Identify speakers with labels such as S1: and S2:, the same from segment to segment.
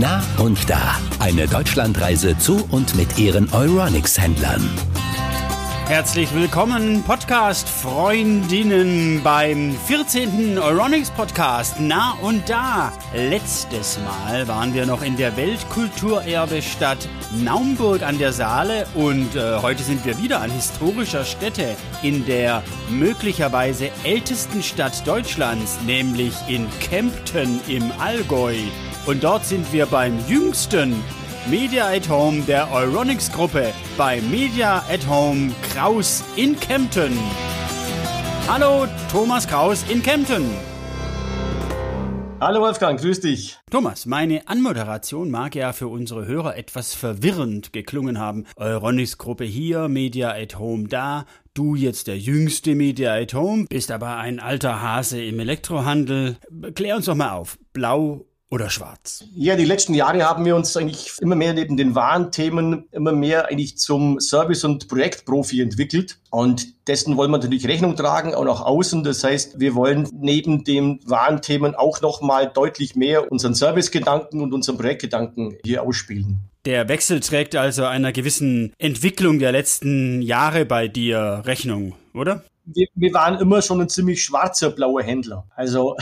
S1: Na und da. Eine Deutschlandreise zu und mit ihren Euronics-Händlern.
S2: Herzlich willkommen, Podcast-Freundinnen, beim 14. Euronics Podcast. Na und da. Letztes Mal waren wir noch in der Weltkulturerbestadt Naumburg an der Saale und äh, heute sind wir wieder an historischer Stätte in der möglicherweise ältesten Stadt Deutschlands, nämlich in Kempten im Allgäu. Und dort sind wir beim jüngsten Media at Home der Euronics Gruppe bei Media at Home Kraus in Kempten. Hallo, Thomas Kraus in Kempten.
S3: Hallo Wolfgang, grüß dich.
S2: Thomas, meine Anmoderation mag ja für unsere Hörer etwas verwirrend geklungen haben. Euronics Gruppe hier, Media at Home da, du jetzt der jüngste Media at Home, bist aber ein alter Hase im Elektrohandel. Klär uns doch mal auf. Blau oder schwarz?
S3: Ja, die letzten Jahre haben wir uns eigentlich immer mehr neben den wahren Themen immer mehr eigentlich zum Service- und Projektprofi entwickelt. Und dessen wollen wir natürlich Rechnung tragen, auch nach außen. Das heißt, wir wollen neben den wahren Themen auch nochmal deutlich mehr unseren Servicegedanken und unseren Projektgedanken hier ausspielen.
S2: Der Wechsel trägt also einer gewissen Entwicklung der letzten Jahre bei dir Rechnung, oder?
S3: Wir, wir waren immer schon ein ziemlich schwarzer blauer Händler. Also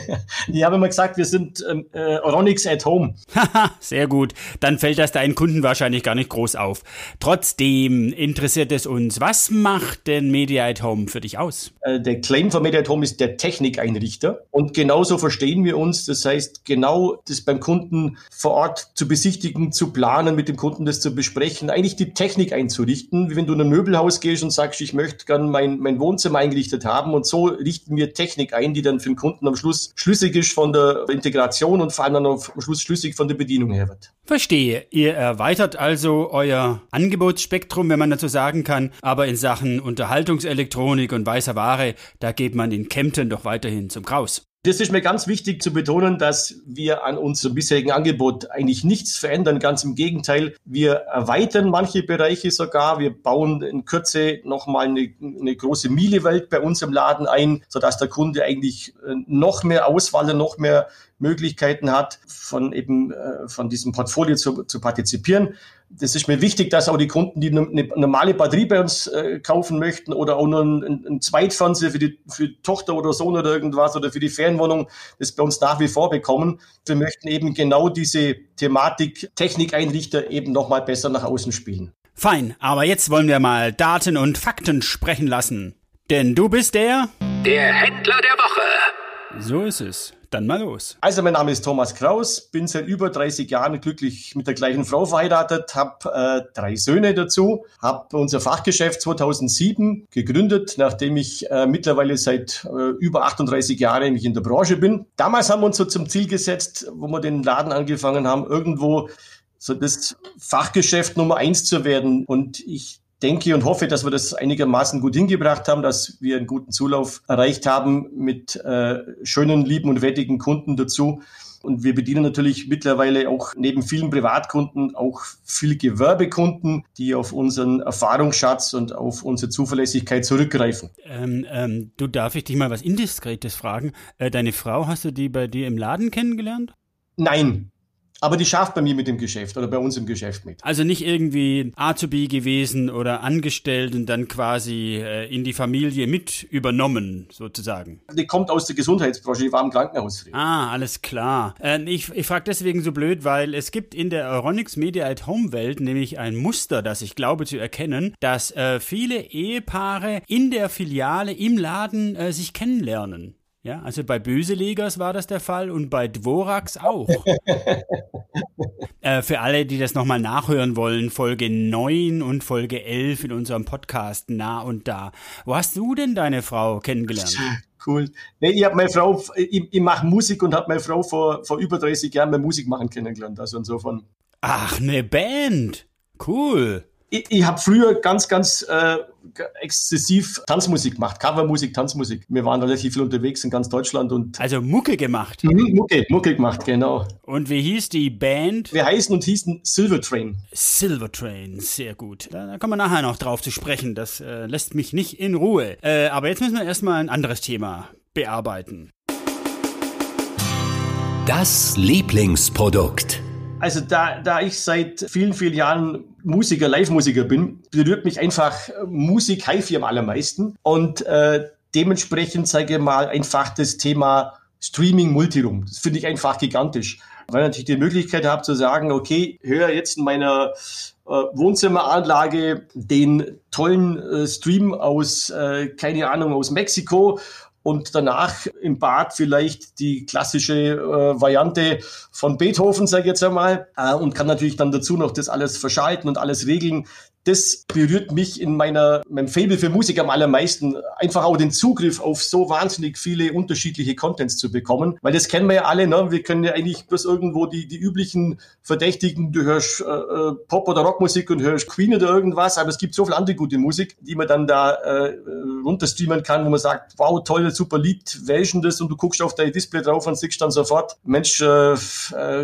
S3: ich habe immer gesagt, wir sind ähm, äh, Ronix at home.
S2: Sehr gut. Dann fällt das deinen Kunden wahrscheinlich gar nicht groß auf. Trotzdem interessiert es uns, was macht denn Media at Home für dich aus?
S3: Äh, der Claim von Media at Home ist der Technikeinrichter. Und genauso verstehen wir uns. Das heißt, genau das beim Kunden vor Ort zu besichtigen, zu planen, mit dem Kunden das zu besprechen, eigentlich die Technik einzurichten. Wie wenn du in ein Möbelhaus gehst und sagst, ich möchte gern mein, mein Wohnzimmer eingerichtet haben. Und so richten wir Technik ein, die dann für den Kunden am Schluss schlüssig ist von der Integration und vor allem dann am Schluss schlüssig von der Bedienung her wird.
S2: Verstehe. Ihr erweitert also euer Angebotsspektrum, wenn man dazu sagen kann. Aber in Sachen Unterhaltungselektronik und weißer Ware, da geht man in Kempten doch weiterhin zum Kraus.
S3: Das ist mir ganz wichtig zu betonen, dass wir an unserem bisherigen Angebot eigentlich nichts verändern. Ganz im Gegenteil, wir erweitern manche Bereiche sogar. Wir bauen in Kürze nochmal eine, eine große Miele-Welt bei uns im Laden ein, sodass der Kunde eigentlich äh, noch mehr Auswahl, noch mehr Möglichkeiten hat, von eben äh, von diesem Portfolio zu, zu partizipieren. Das ist mir wichtig, dass auch die Kunden, die eine normale Batterie bei uns äh, kaufen möchten oder auch nur einen, einen Zweitfernseher für die, für die Tochter oder Sohn oder irgendwas oder für die Ferienwohnung, das bei uns nach wie vor bekommen. Wir möchten eben genau diese Thematik Technikeinrichter eben nochmal besser nach außen spielen.
S2: Fein, aber jetzt wollen wir mal Daten und Fakten sprechen lassen. Denn du bist der...
S1: Der Händler der Woche.
S2: So ist es. Dann mal los.
S3: Also mein Name ist Thomas Kraus, bin seit über 30 Jahren glücklich mit der gleichen Frau verheiratet, habe äh, drei Söhne dazu, habe unser Fachgeschäft 2007 gegründet, nachdem ich äh, mittlerweile seit äh, über 38 Jahren in der Branche bin. Damals haben wir uns so zum Ziel gesetzt, wo wir den Laden angefangen haben, irgendwo so das Fachgeschäft Nummer eins zu werden. Und ich denke und hoffe, dass wir das einigermaßen gut hingebracht haben, dass wir einen guten Zulauf erreicht haben mit äh, schönen, lieben und wettigen Kunden dazu. Und wir bedienen natürlich mittlerweile auch neben vielen Privatkunden auch viele Gewerbekunden, die auf unseren Erfahrungsschatz und auf unsere Zuverlässigkeit zurückgreifen.
S2: Ähm, ähm, du darf ich dich mal was Indiskretes fragen. Äh, deine Frau hast du die bei dir im Laden kennengelernt?
S3: Nein, aber die schafft bei mir mit dem Geschäft oder bei uns im Geschäft mit.
S2: Also nicht irgendwie A to B gewesen oder angestellt und dann quasi äh, in die Familie mit übernommen, sozusagen.
S3: Die kommt aus der Gesundheitsbranche, die war im Krankenhaus früher.
S2: Ah, alles klar. Äh, ich ich frage deswegen so blöd, weil es gibt in der Euronics Media at Home Welt nämlich ein Muster, das ich glaube zu erkennen, dass äh, viele Ehepaare in der Filiale im Laden äh, sich kennenlernen. Ja, also bei Böselegers war das der Fall und bei Dvorax auch. äh, für alle, die das nochmal nachhören wollen, Folge 9 und Folge 11 in unserem Podcast Nah und Da. Wo hast du denn deine Frau kennengelernt?
S3: Cool. Nee, ich habe meine Frau, ich, ich mache Musik und habe meine Frau vor, vor über 30 Jahren beim Musikmachen kennengelernt. Also insofern.
S2: Ach, eine Band. Cool
S3: ich, ich habe früher ganz, ganz äh, exzessiv Tanzmusik gemacht, Covermusik, Tanzmusik. Wir waren relativ viel unterwegs in ganz Deutschland und.
S2: Also Mucke gemacht.
S3: Mhm, Mucke, Mucke gemacht, genau.
S2: Und wie hieß die Band?
S3: Wir heißen und hießen Silver Train.
S2: Silver Train, sehr gut. Da, da kommen wir nachher noch drauf zu sprechen. Das äh, lässt mich nicht in Ruhe. Äh, aber jetzt müssen wir erstmal ein anderes Thema bearbeiten.
S1: Das Lieblingsprodukt.
S3: Also da, da ich seit vielen, vielen Jahren Musiker, Live-Musiker bin, berührt mich einfach Musik, HiFi am allermeisten. Und äh, dementsprechend, sage ich mal, einfach das Thema Streaming Multiroom. Das finde ich einfach gigantisch. Weil ich natürlich die Möglichkeit habe zu sagen, okay, höre jetzt in meiner äh, Wohnzimmeranlage den tollen äh, Stream aus, äh, keine Ahnung, aus Mexiko und danach im Bad vielleicht die klassische äh, Variante von Beethoven, sage ich jetzt einmal, äh, und kann natürlich dann dazu noch das alles verschalten und alles regeln das berührt mich in meiner, meinem Fable für Musik am allermeisten. Einfach auch den Zugriff auf so wahnsinnig viele unterschiedliche Contents zu bekommen. Weil das kennen wir ja alle, ne? Wir können ja eigentlich bloß irgendwo die, die üblichen Verdächtigen, du hörst äh, äh Pop- oder Rockmusik und hörst Queen oder irgendwas, aber es gibt so viel andere gute Musik, die man dann da äh, runterstreamen kann, wo man sagt, wow, toll, super Lied, denn das? Und du guckst auf dein Display drauf und siehst dann sofort, Mensch, äh, äh,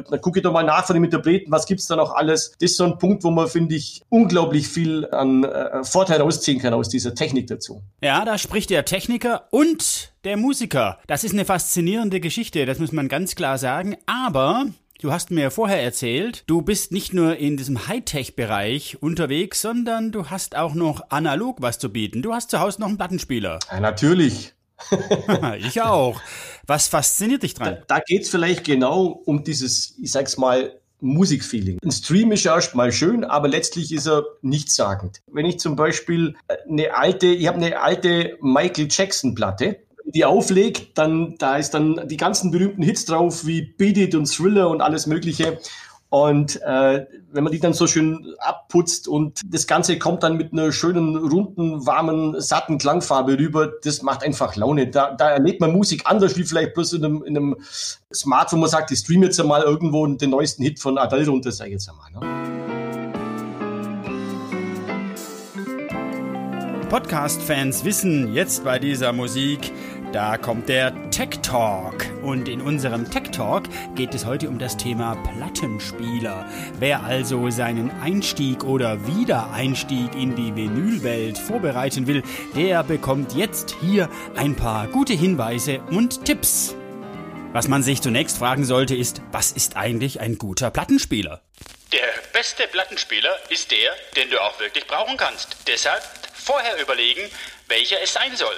S3: dann gucke ich doch mal nach von den Interpreten, was gibt's da noch alles? Das ist so ein Punkt, wo man, finde ich, unglaublich viel an äh, Vorteil rausziehen kann aus dieser Technik dazu.
S2: Ja, da spricht der Techniker und der Musiker. Das ist eine faszinierende Geschichte, das muss man ganz klar sagen. Aber Du hast mir vorher erzählt, du bist nicht nur in diesem Hightech-Bereich unterwegs, sondern du hast auch noch analog was zu bieten. Du hast zu Hause noch einen Plattenspieler.
S3: Ja, natürlich.
S2: ich auch. Was fasziniert dich dran?
S3: Da, da geht es vielleicht genau um dieses, ich sag's mal, Musikfeeling. Ein Stream ist erstmal schön, aber letztlich ist er nichtssagend. Wenn ich zum Beispiel eine alte, ich habe eine alte Michael Jackson Platte, die auflegt, dann da ist dann die ganzen berühmten Hits drauf wie Beat It und Thriller und alles Mögliche. Und äh, wenn man die dann so schön abputzt und das Ganze kommt dann mit einer schönen, runden, warmen, satten Klangfarbe rüber, das macht einfach Laune. Da, da erlebt man Musik anders wie vielleicht bloß in einem, in einem Smartphone, man sagt, ich streame jetzt einmal irgendwo den neuesten Hit von Adele runter, sag ich jetzt einmal. Ne?
S2: Podcast-Fans wissen jetzt bei dieser Musik, da kommt der Tech Talk. Und in unserem Tech Talk geht es heute um das Thema Plattenspieler. Wer also seinen Einstieg oder Wiedereinstieg in die Vinylwelt vorbereiten will, der bekommt jetzt hier ein paar gute Hinweise und Tipps. Was man sich zunächst fragen sollte, ist, was ist eigentlich ein guter Plattenspieler?
S4: Der beste Plattenspieler ist der, den du auch wirklich brauchen kannst. Deshalb vorher überlegen, welcher es sein soll.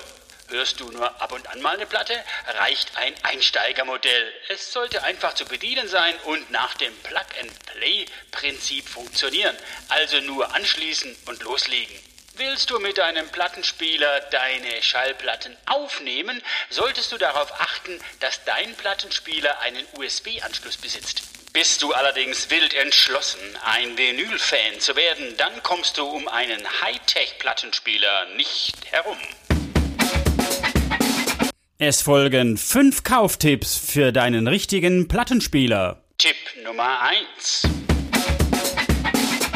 S4: Hörst du nur ab und an mal eine Platte, reicht ein Einsteigermodell. Es sollte einfach zu bedienen sein und nach dem Plug-and-Play-Prinzip funktionieren. Also nur anschließen und loslegen. Willst du mit deinem Plattenspieler deine Schallplatten aufnehmen, solltest du darauf achten, dass dein Plattenspieler einen USB-Anschluss besitzt. Bist du allerdings wild entschlossen, ein Vinyl-Fan zu werden, dann kommst du um einen Hightech-Plattenspieler nicht herum.
S2: Es folgen fünf Kauftipps für deinen richtigen Plattenspieler.
S4: Tipp Nummer 1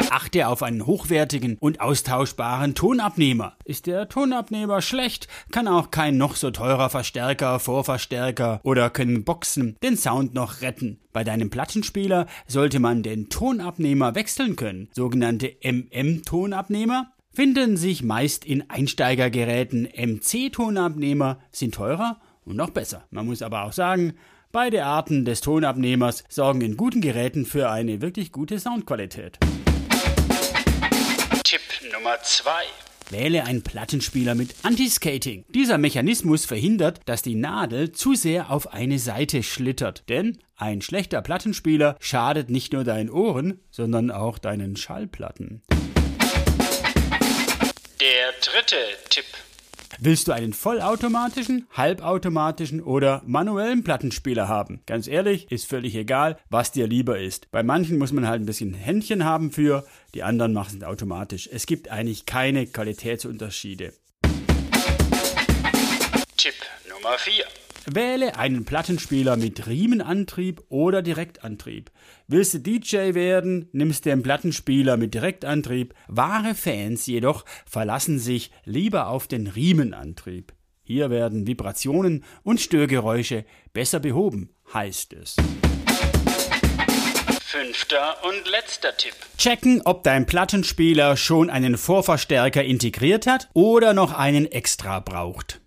S2: achte auf einen hochwertigen und austauschbaren Tonabnehmer. Ist der Tonabnehmer schlecht, kann auch kein noch so teurer Verstärker, Vorverstärker oder können Boxen den Sound noch retten. Bei deinem Plattenspieler sollte man den Tonabnehmer wechseln können. Sogenannte MM-Tonabnehmer finden sich meist in Einsteigergeräten. MC-Tonabnehmer sind teurer und noch besser. Man muss aber auch sagen, beide Arten des Tonabnehmers sorgen in guten Geräten für eine wirklich gute Soundqualität.
S4: Tipp Nummer 2.
S2: Wähle einen Plattenspieler mit Anti-Skating. Dieser Mechanismus verhindert, dass die Nadel zu sehr auf eine Seite schlittert. Denn ein schlechter Plattenspieler schadet nicht nur deinen Ohren, sondern auch deinen Schallplatten.
S4: Der dritte Tipp.
S2: Willst du einen vollautomatischen, halbautomatischen oder manuellen Plattenspieler haben? Ganz ehrlich, ist völlig egal, was dir lieber ist. Bei manchen muss man halt ein bisschen Händchen haben für, die anderen machen es automatisch. Es gibt eigentlich keine Qualitätsunterschiede.
S4: Tipp Nummer 4.
S2: Wähle einen Plattenspieler mit Riemenantrieb oder Direktantrieb. Willst du DJ werden, nimmst du einen Plattenspieler mit Direktantrieb. Wahre Fans jedoch verlassen sich lieber auf den Riemenantrieb. Hier werden Vibrationen und Störgeräusche besser behoben, heißt es.
S4: Fünfter und letzter Tipp.
S2: Checken, ob dein Plattenspieler schon einen Vorverstärker integriert hat oder noch einen extra braucht.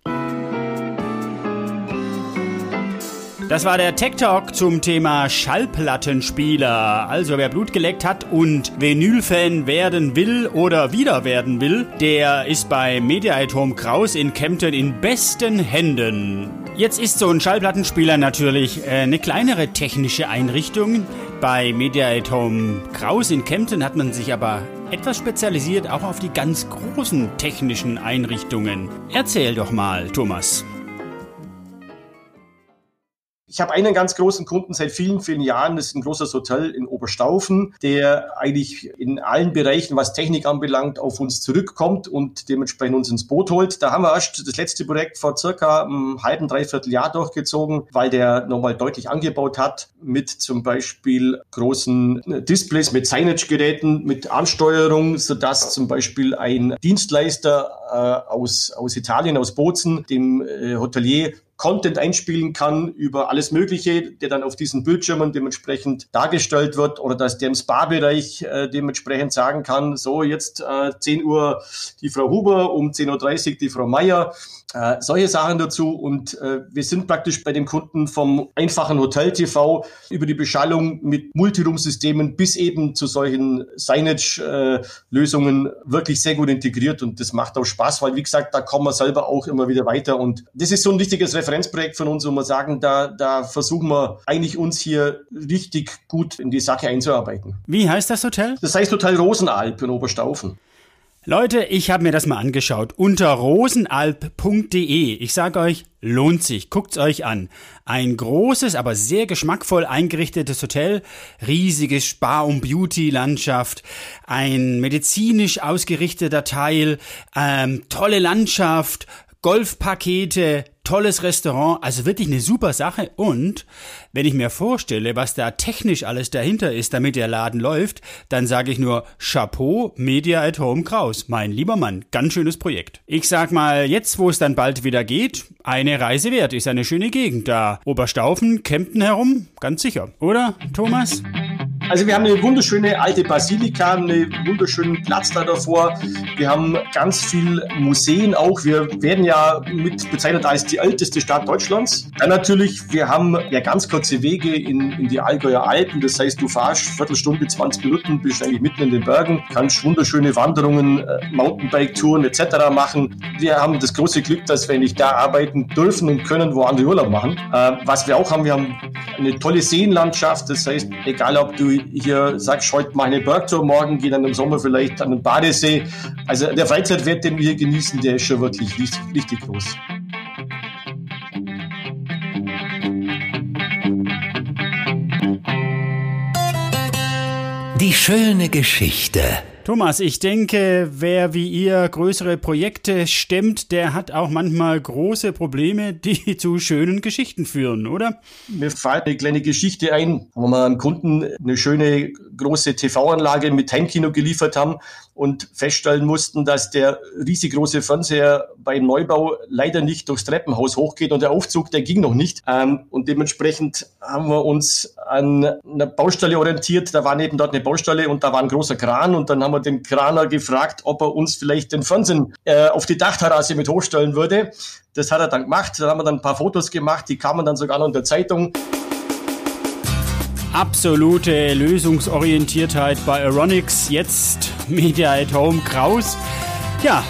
S2: Das war der Tech Talk zum Thema Schallplattenspieler. Also wer Blut geleckt hat und Vinyl-Fan werden will oder wieder werden will, der ist bei Mediatom Kraus in Kempten in besten Händen. Jetzt ist so ein Schallplattenspieler natürlich äh, eine kleinere technische Einrichtung. Bei Mediatom Kraus in Kempten hat man sich aber etwas spezialisiert auch auf die ganz großen technischen Einrichtungen. Erzähl doch mal, Thomas.
S3: Ich habe einen ganz großen Kunden seit vielen, vielen Jahren. Das ist ein großes Hotel in Oberstaufen, der eigentlich in allen Bereichen, was Technik anbelangt, auf uns zurückkommt und dementsprechend uns ins Boot holt. Da haben wir erst das letzte Projekt vor circa einem halben, dreiviertel Jahr durchgezogen, weil der nochmal deutlich angebaut hat mit zum Beispiel großen Displays, mit Signage-Geräten, mit Ansteuerung, sodass zum Beispiel ein Dienstleister äh, aus, aus Italien, aus Bozen, dem äh, Hotelier Content einspielen kann über alles Mögliche, der dann auf diesen Bildschirmen dementsprechend dargestellt wird oder dass der im Spa-Bereich äh, dementsprechend sagen kann, so jetzt äh, 10 Uhr die Frau Huber, um 10.30 Uhr die Frau Meier äh, solche Sachen dazu. Und äh, wir sind praktisch bei dem Kunden vom einfachen Hotel-TV über die Beschallung mit Multiroom-Systemen bis eben zu solchen Signage-Lösungen wirklich sehr gut integriert. Und das macht auch Spaß, weil, wie gesagt, da kommen wir selber auch immer wieder weiter. Und das ist so ein wichtiges Referenzprojekt von uns, wo wir sagen, da, da versuchen wir eigentlich uns hier richtig gut in die Sache einzuarbeiten.
S2: Wie heißt das Hotel?
S3: Das heißt Hotel Rosenalp in Oberstaufen.
S2: Leute, ich habe mir das mal angeschaut unter rosenalp.de. Ich sage euch, lohnt sich, guckt's euch an. Ein großes, aber sehr geschmackvoll eingerichtetes Hotel, riesiges Spa- und Beauty-Landschaft, ein medizinisch ausgerichteter Teil, ähm, tolle Landschaft, Golfpakete, tolles Restaurant, also wirklich eine super Sache. Und wenn ich mir vorstelle, was da technisch alles dahinter ist, damit der Laden läuft, dann sage ich nur Chapeau Media at Home Kraus. Mein lieber Mann, ganz schönes Projekt. Ich sag mal, jetzt wo es dann bald wieder geht, eine Reise wert, ist eine schöne Gegend da. Oberstaufen, Kempten herum, ganz sicher, oder Thomas?
S3: Also wir haben eine wunderschöne alte Basilika, einen wunderschönen Platz da davor. Wir haben ganz viel Museen auch. Wir werden ja mit bezeichnet als die älteste Stadt Deutschlands. Dann natürlich, wir haben ja ganz kurze Wege in, in die Allgäuer Alpen. Das heißt, du fahrst Viertelstunde, 20 Minuten, bist eigentlich mitten in den Bergen, kannst wunderschöne Wanderungen, äh, Mountainbike-Touren etc. machen. Wir haben das große Glück, dass wir nicht da arbeiten dürfen und können, wo andere Urlaub machen. Äh, was wir auch haben, wir haben eine tolle Seenlandschaft. Das heißt, egal ob du hier sagst, heute mache eine Bergtour, morgen geht dann im Sommer vielleicht an den Badesee. Also der Freizeitwert, den wir hier genießen, der ist schon wirklich richtig, richtig groß.
S1: Die schöne Geschichte.
S2: Thomas, ich denke, wer wie ihr größere Projekte stemmt, der hat auch manchmal große Probleme, die zu schönen Geschichten führen, oder?
S3: Mir fällt eine kleine Geschichte ein, wo wir einem Kunden eine schöne große TV-Anlage mit Heimkino geliefert haben und feststellen mussten, dass der riesengroße Fernseher beim Neubau leider nicht durchs Treppenhaus hochgeht und der Aufzug, der ging noch nicht. Ähm, und dementsprechend haben wir uns an einer Baustelle orientiert. Da war neben dort eine Baustelle und da war ein großer Kran und dann haben wir den Kraner gefragt, ob er uns vielleicht den Fernsehen äh, auf die Dachterrasse mit hochstellen würde. Das hat er dann gemacht. Da haben wir dann ein paar Fotos gemacht, die kamen dann sogar noch in der Zeitung.
S2: Absolute Lösungsorientiertheit bei Aeronix, jetzt Media at Home Kraus. Ja,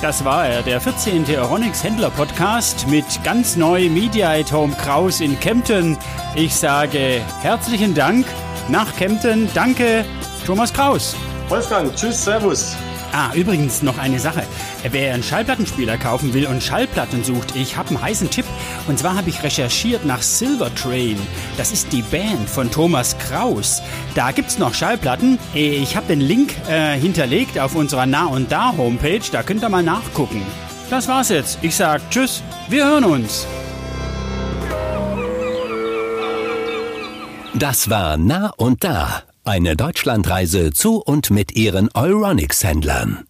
S2: das war er, der 14. Aeronix Händler Podcast mit ganz neu Media at Home Kraus in Kempten. Ich sage herzlichen Dank nach Kempten. Danke, Thomas Kraus.
S3: Wolfgang, tschüss, servus.
S2: Ah, übrigens noch eine Sache. Wer einen Schallplattenspieler kaufen will und Schallplatten sucht, ich habe einen heißen Tipp. Und zwar habe ich recherchiert nach Silver Train. Das ist die Band von Thomas Kraus. Da gibt's noch Schallplatten. Ich habe den Link äh, hinterlegt auf unserer Nah und Da Homepage. Da könnt ihr mal nachgucken. Das war's jetzt. Ich sag Tschüss. Wir hören uns.
S1: Das war Nah und Da, eine Deutschlandreise zu und mit ihren Euronics-Händlern.